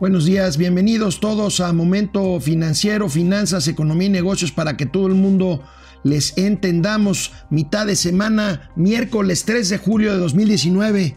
Buenos días, bienvenidos todos a Momento Financiero, Finanzas, Economía y Negocios para que todo el mundo les entendamos. Mitad de semana, miércoles 3 de julio de 2019.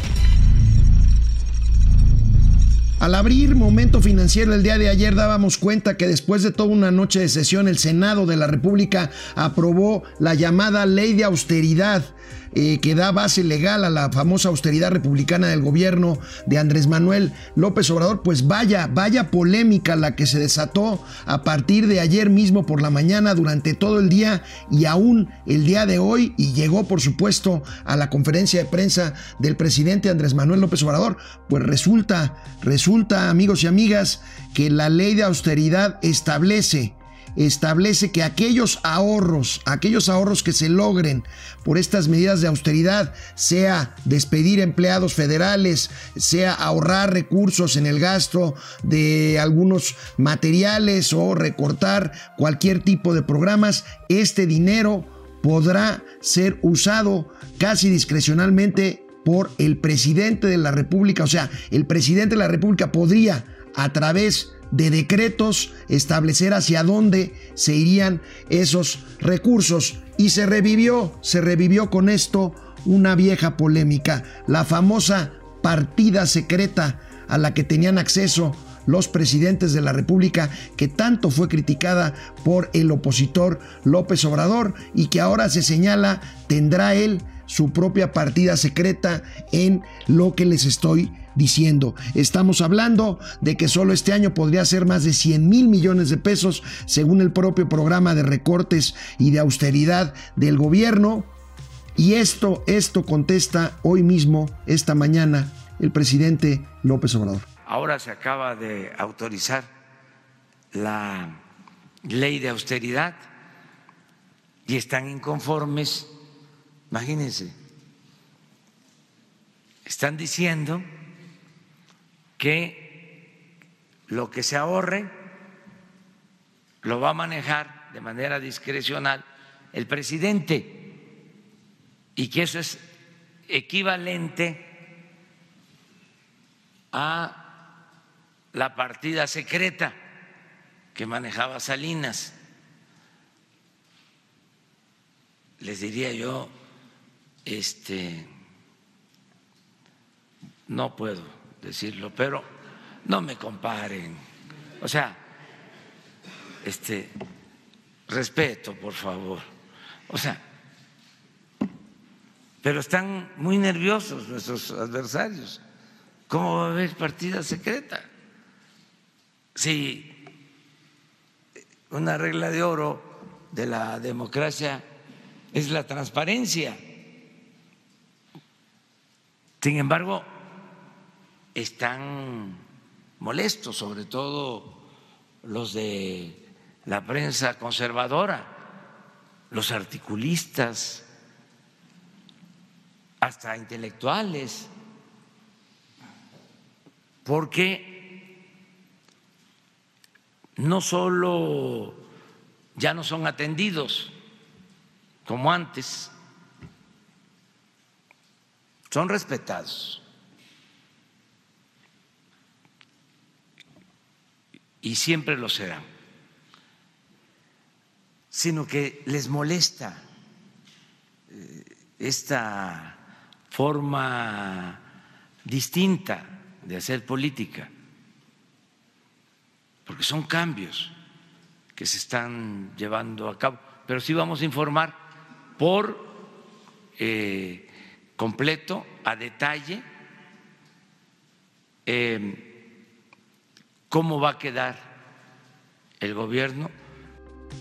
Al abrir Momento Financiero el día de ayer dábamos cuenta que después de toda una noche de sesión el Senado de la República aprobó la llamada ley de austeridad que da base legal a la famosa austeridad republicana del gobierno de Andrés Manuel López Obrador, pues vaya, vaya polémica la que se desató a partir de ayer mismo por la mañana durante todo el día y aún el día de hoy y llegó por supuesto a la conferencia de prensa del presidente Andrés Manuel López Obrador, pues resulta, resulta amigos y amigas que la ley de austeridad establece establece que aquellos ahorros, aquellos ahorros que se logren por estas medidas de austeridad, sea despedir empleados federales, sea ahorrar recursos en el gasto de algunos materiales o recortar cualquier tipo de programas, este dinero podrá ser usado casi discrecionalmente por el presidente de la República, o sea, el presidente de la República podría a través de decretos establecer hacia dónde se irían esos recursos. Y se revivió, se revivió con esto una vieja polémica, la famosa partida secreta a la que tenían acceso los presidentes de la República, que tanto fue criticada por el opositor López Obrador y que ahora se señala tendrá él su propia partida secreta en lo que les estoy diciendo. Estamos hablando de que solo este año podría ser más de 100 mil millones de pesos, según el propio programa de recortes y de austeridad del gobierno. Y esto, esto contesta hoy mismo, esta mañana, el presidente López Obrador. Ahora se acaba de autorizar la ley de austeridad y están inconformes. Imagínense, están diciendo que lo que se ahorre lo va a manejar de manera discrecional el presidente y que eso es equivalente a la partida secreta que manejaba Salinas. Les diría yo, este, no puedo decirlo, pero no me comparen. O sea, este respeto, por favor. O sea, pero están muy nerviosos nuestros adversarios. ¿Cómo va a haber partida secreta? Si una regla de oro de la democracia es la transparencia. Sin embargo, están molestos, sobre todo los de la prensa conservadora, los articulistas, hasta intelectuales, porque no solo ya no son atendidos como antes, son respetados. y siempre lo serán, sino que les molesta eh, esta forma distinta de hacer política, porque son cambios que se están llevando a cabo. Pero sí vamos a informar por eh, completo, a detalle, eh, cómo va a quedar el gobierno.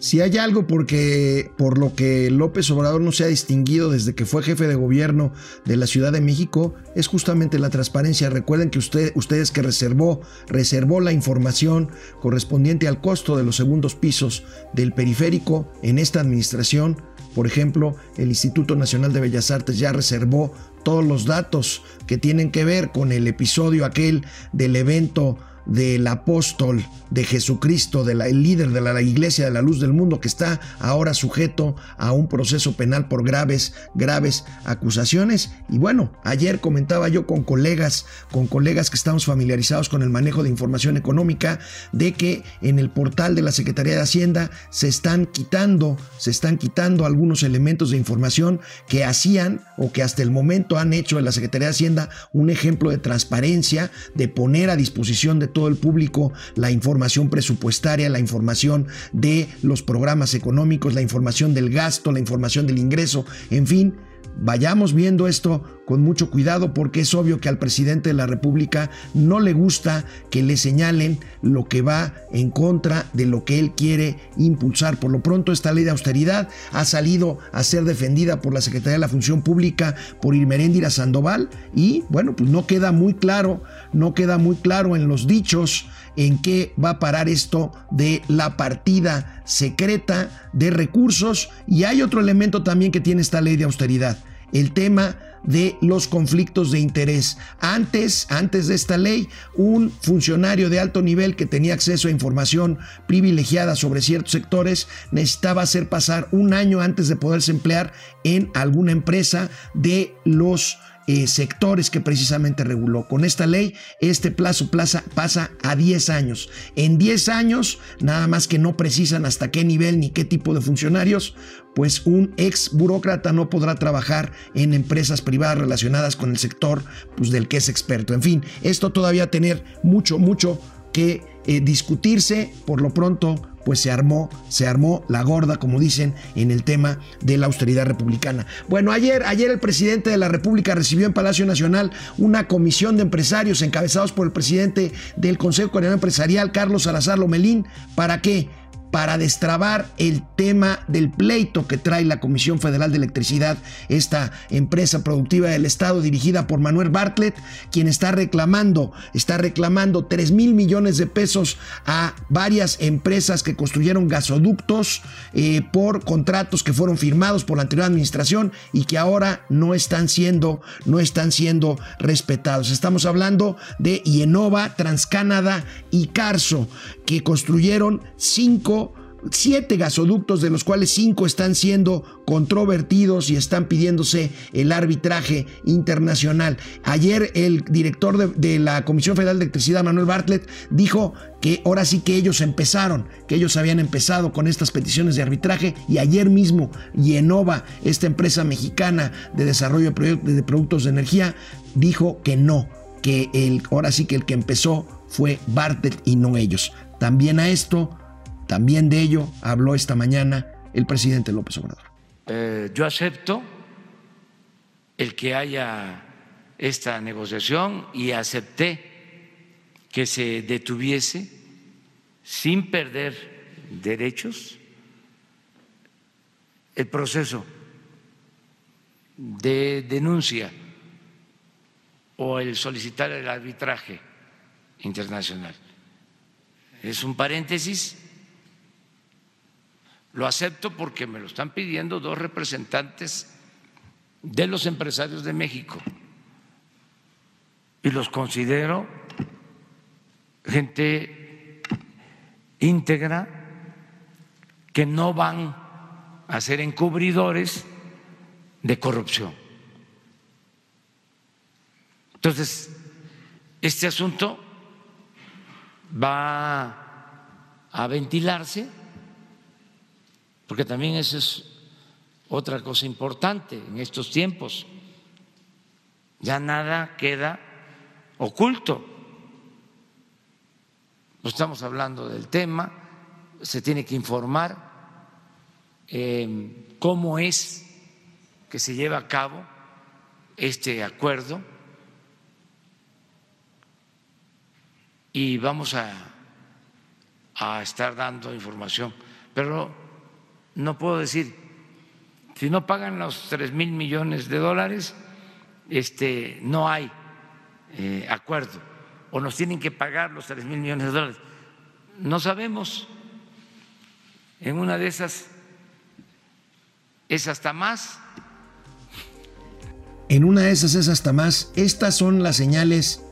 Si hay algo porque, por lo que López Obrador no se ha distinguido desde que fue jefe de gobierno de la Ciudad de México, es justamente la transparencia. Recuerden que usted, ustedes que reservó, reservó la información correspondiente al costo de los segundos pisos del periférico en esta administración, Por ejemplo, el Instituto Nacional de Bellas Artes ya reservó todos los datos que tienen que ver con el episodio aquel del evento del apóstol de Jesucristo, del líder de la iglesia de la luz del mundo, que está ahora sujeto a un proceso penal por graves, graves acusaciones. Y bueno, ayer comentaba yo con colegas, con colegas que estamos familiarizados con el manejo de información económica, de que en el portal de la Secretaría de Hacienda se están quitando, se están quitando algunos elementos de información que hacían o que hasta el momento han hecho en la Secretaría de Hacienda un ejemplo de transparencia, de poner a disposición de todo el público la información presupuestaria, la información de los programas económicos, la información del gasto, la información del ingreso, en fin, vayamos viendo esto con mucho cuidado porque es obvio que al presidente de la República no le gusta que le señalen lo que va en contra de lo que él quiere impulsar. Por lo pronto esta ley de austeridad ha salido a ser defendida por la Secretaría de la Función Pública por Irmeréndira Sandoval y bueno, pues no queda muy claro, no queda muy claro en los dichos en qué va a parar esto de la partida secreta de recursos. Y hay otro elemento también que tiene esta ley de austeridad, el tema de los conflictos de interés. Antes, antes de esta ley, un funcionario de alto nivel que tenía acceso a información privilegiada sobre ciertos sectores necesitaba hacer pasar un año antes de poderse emplear en alguna empresa de los eh, sectores que precisamente reguló. Con esta ley, este plazo pasa a 10 años. En 10 años, nada más que no precisan hasta qué nivel ni qué tipo de funcionarios, pues un ex burócrata no podrá trabajar en empresas privadas relacionadas con el sector pues, del que es experto. En fin, esto todavía tener mucho, mucho que eh, discutirse. Por lo pronto, pues se armó, se armó la gorda, como dicen, en el tema de la austeridad republicana. Bueno, ayer, ayer el presidente de la República recibió en Palacio Nacional una comisión de empresarios encabezados por el presidente del Consejo Coordinador Empresarial, Carlos Salazar Lomelín. ¿Para qué? Para destrabar el tema del pleito que trae la Comisión Federal de Electricidad, esta empresa productiva del Estado dirigida por Manuel Bartlett, quien está reclamando, está reclamando 3 mil millones de pesos a varias empresas que construyeron gasoductos eh, por contratos que fueron firmados por la anterior administración y que ahora no están siendo, no están siendo respetados. Estamos hablando de Ienova, Transcanada y Carso, que construyeron cinco siete gasoductos, de los cuales cinco están siendo controvertidos y están pidiéndose el arbitraje internacional. Ayer el director de, la Comisión Federal de Electricidad, Manuel Bartlett, dijo que ahora sí que ellos empezaron, que ellos habían empezado con estas peticiones de arbitraje y ayer mismo Yenova, esta empresa mexicana de desarrollo de productos de energía, dijo que no, que el, ahora sí que el que empezó fue Bartlett y no ellos. También a esto también de ello habló esta mañana el presidente López Obrador. Eh, yo acepto el que haya esta negociación y acepté que se detuviese sin perder derechos el proceso de denuncia o el solicitar el arbitraje internacional. Es un paréntesis lo acepto porque me lo están pidiendo dos representantes de los empresarios de México y los considero gente íntegra que no van a ser encubridores de corrupción. Entonces, este asunto va a ventilarse porque también eso es otra cosa importante en estos tiempos. Ya nada queda oculto. No estamos hablando del tema, se tiene que informar eh, cómo es que se lleva a cabo este acuerdo y vamos a, a estar dando información. Pero no puedo decir, si no pagan los tres mil millones de dólares, este, no hay eh, acuerdo, o nos tienen que pagar los tres mil millones de dólares. No sabemos. En una de esas es hasta más. En una de esas es hasta más. Estas son las señales,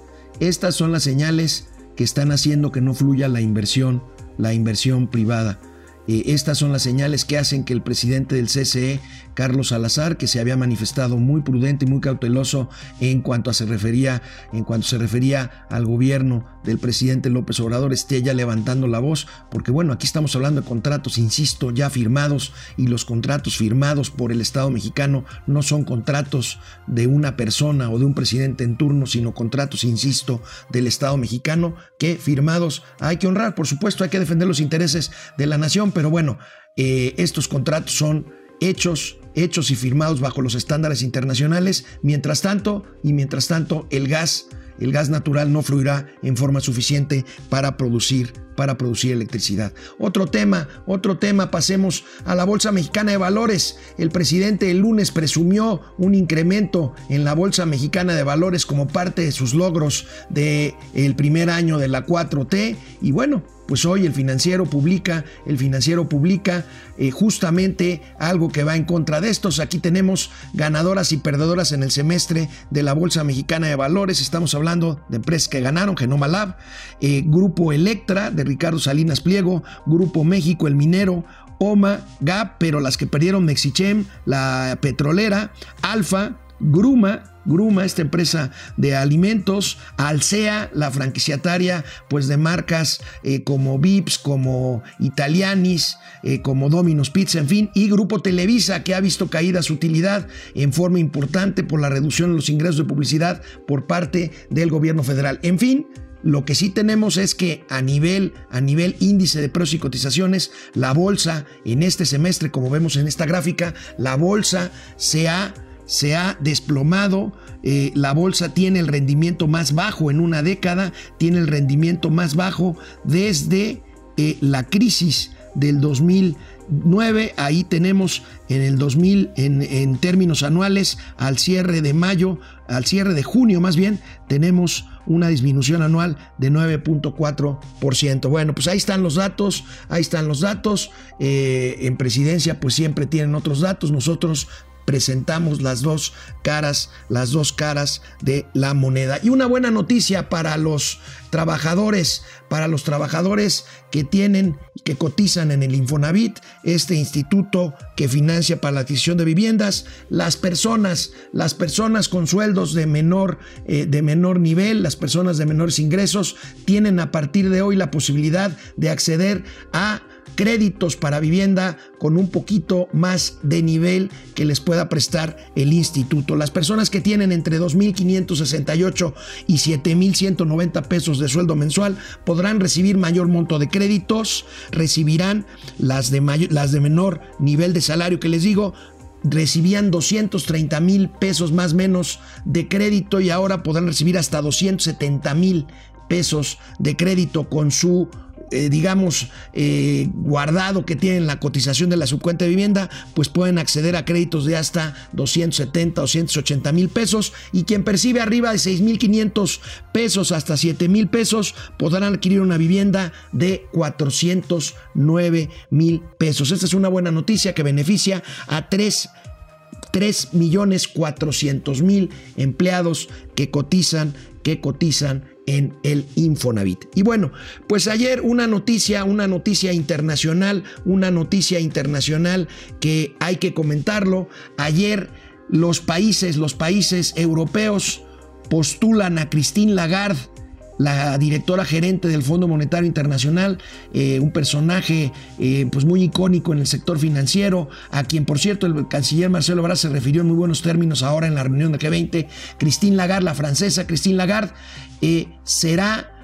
estas son las señales que están haciendo que no fluya la inversión, la inversión privada. Eh, estas son las señales que hacen que el presidente del CCE, Carlos Salazar, que se había manifestado muy prudente y muy cauteloso en cuanto, se refería, en cuanto se refería al gobierno del presidente López Obrador, esté ya levantando la voz, porque bueno, aquí estamos hablando de contratos, insisto, ya firmados, y los contratos firmados por el Estado mexicano no son contratos de una persona o de un presidente en turno, sino contratos, insisto, del Estado mexicano que firmados hay que honrar, por supuesto, hay que defender los intereses de la nación, pero bueno, eh, estos contratos son hechos, hechos y firmados bajo los estándares internacionales. Mientras tanto, y mientras tanto, el gas, el gas natural no fluirá en forma suficiente para producir para producir electricidad. Otro tema, otro tema, pasemos a la Bolsa Mexicana de Valores. El presidente el lunes presumió un incremento en la Bolsa Mexicana de Valores como parte de sus logros del el primer año de la 4T y bueno, pues hoy el financiero publica, el financiero publica eh, justamente algo que va en contra de estos. Aquí tenemos ganadoras y perdedoras en el semestre de la Bolsa Mexicana de Valores. Estamos hablando de empresas que ganaron, Genoma Lab, eh, Grupo Electra de Ricardo Salinas Pliego, Grupo México, El Minero, OMA, GAP, pero las que perdieron Mexichem, la petrolera, Alfa, Gruma, Gruma, esta empresa de alimentos, Alsea, la franquiciataria pues de marcas eh, como Vips, como Italianis, eh, como Domino's Pizza, en fin, y Grupo Televisa que ha visto caída su utilidad en forma importante por la reducción de los ingresos de publicidad por parte del gobierno federal. En fin, lo que sí tenemos es que a nivel, a nivel índice de precios y cotizaciones, la bolsa en este semestre, como vemos en esta gráfica, la bolsa se ha se ha desplomado, eh, la bolsa tiene el rendimiento más bajo en una década, tiene el rendimiento más bajo desde eh, la crisis del 2009, ahí tenemos en el 2000, en, en términos anuales, al cierre de mayo, al cierre de junio más bien, tenemos una disminución anual de 9.4%. Bueno, pues ahí están los datos, ahí están los datos. Eh, en presidencia pues siempre tienen otros datos. Nosotros presentamos las dos caras, las dos caras de la moneda. Y una buena noticia para los trabajadores, para los trabajadores que tienen, que cotizan en el Infonavit, este instituto que financia para la adquisición de viviendas, las personas, las personas con sueldos de menor, eh, de menor nivel, las personas de menores ingresos, tienen a partir de hoy la posibilidad de acceder a créditos para vivienda con un poquito más de nivel que les pueda prestar el instituto. Las personas que tienen entre 2.568 y 7.190 pesos de sueldo mensual podrán recibir mayor monto de créditos, recibirán las de, las de menor nivel de salario que les digo, recibían 230 mil pesos más menos de crédito y ahora podrán recibir hasta 270 mil pesos de crédito con su eh, digamos, eh, guardado que tienen la cotización de la subcuenta de vivienda, pues pueden acceder a créditos de hasta 270 o 280 mil pesos y quien percibe arriba de 6 mil 500 pesos hasta 7 mil pesos podrán adquirir una vivienda de 409 mil pesos. Esta es una buena noticia que beneficia a 3 3 millones 400 mil empleados que cotizan, que cotizan en el Infonavit. Y bueno, pues ayer una noticia, una noticia internacional, una noticia internacional que hay que comentarlo. Ayer los países, los países europeos postulan a Christine Lagarde la directora gerente del Fondo Monetario Internacional, eh, un personaje eh, pues muy icónico en el sector financiero, a quien por cierto el canciller Marcelo Ebrard se refirió en muy buenos términos ahora en la reunión de G20, Christine Lagarde, la francesa Christine Lagarde, eh, será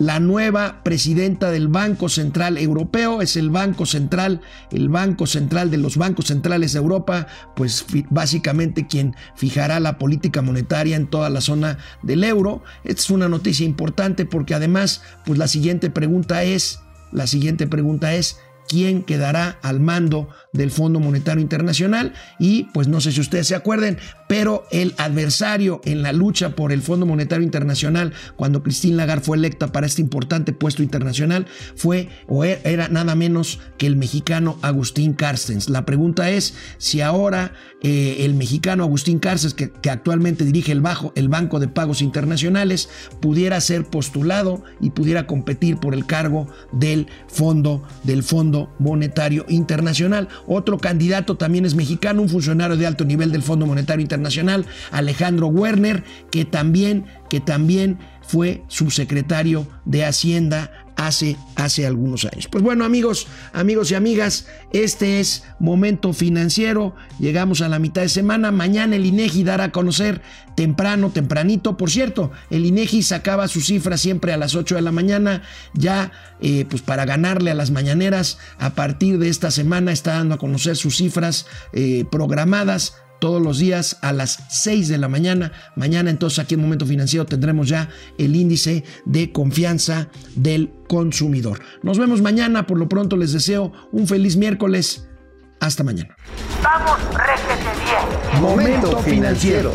la nueva presidenta del Banco Central Europeo, es el Banco Central, el Banco Central de los bancos centrales de Europa, pues básicamente quien fijará la política monetaria en toda la zona del euro. Esta es una noticia importante porque además, pues la siguiente pregunta es, la siguiente pregunta es, quién quedará al mando del Fondo Monetario Internacional y pues no sé si ustedes se acuerden, pero el adversario en la lucha por el Fondo Monetario Internacional cuando Christine Lagarde fue electa para este importante puesto internacional fue o e, era nada menos que el mexicano Agustín Carstens. La pregunta es si ahora eh, el mexicano Agustín Carstens, que, que actualmente dirige el, bajo, el Banco de Pagos Internacionales, pudiera ser postulado y pudiera competir por el cargo del fondo del Fondo Monetario Internacional. Otro candidato también es mexicano, un funcionario de alto nivel del Fondo Monetario Internacional, Alejandro Werner, que también, que también fue subsecretario de Hacienda hace, hace algunos años. Pues bueno, amigos, amigos y amigas, este es Momento Financiero. Llegamos a la mitad de semana. Mañana el INEGI dará a conocer temprano, tempranito. Por cierto, el INEGI sacaba su cifra siempre a las 8 de la mañana. Ya, eh, pues para ganarle a las mañaneras, a partir de esta semana está dando a conocer sus cifras eh, programadas todos los días a las 6 de la mañana. Mañana entonces aquí en Momento Financiero tendremos ya el índice de confianza del consumidor. Nos vemos mañana, por lo pronto les deseo un feliz miércoles. Hasta mañana. Vamos, réjete bien. Momento financiero.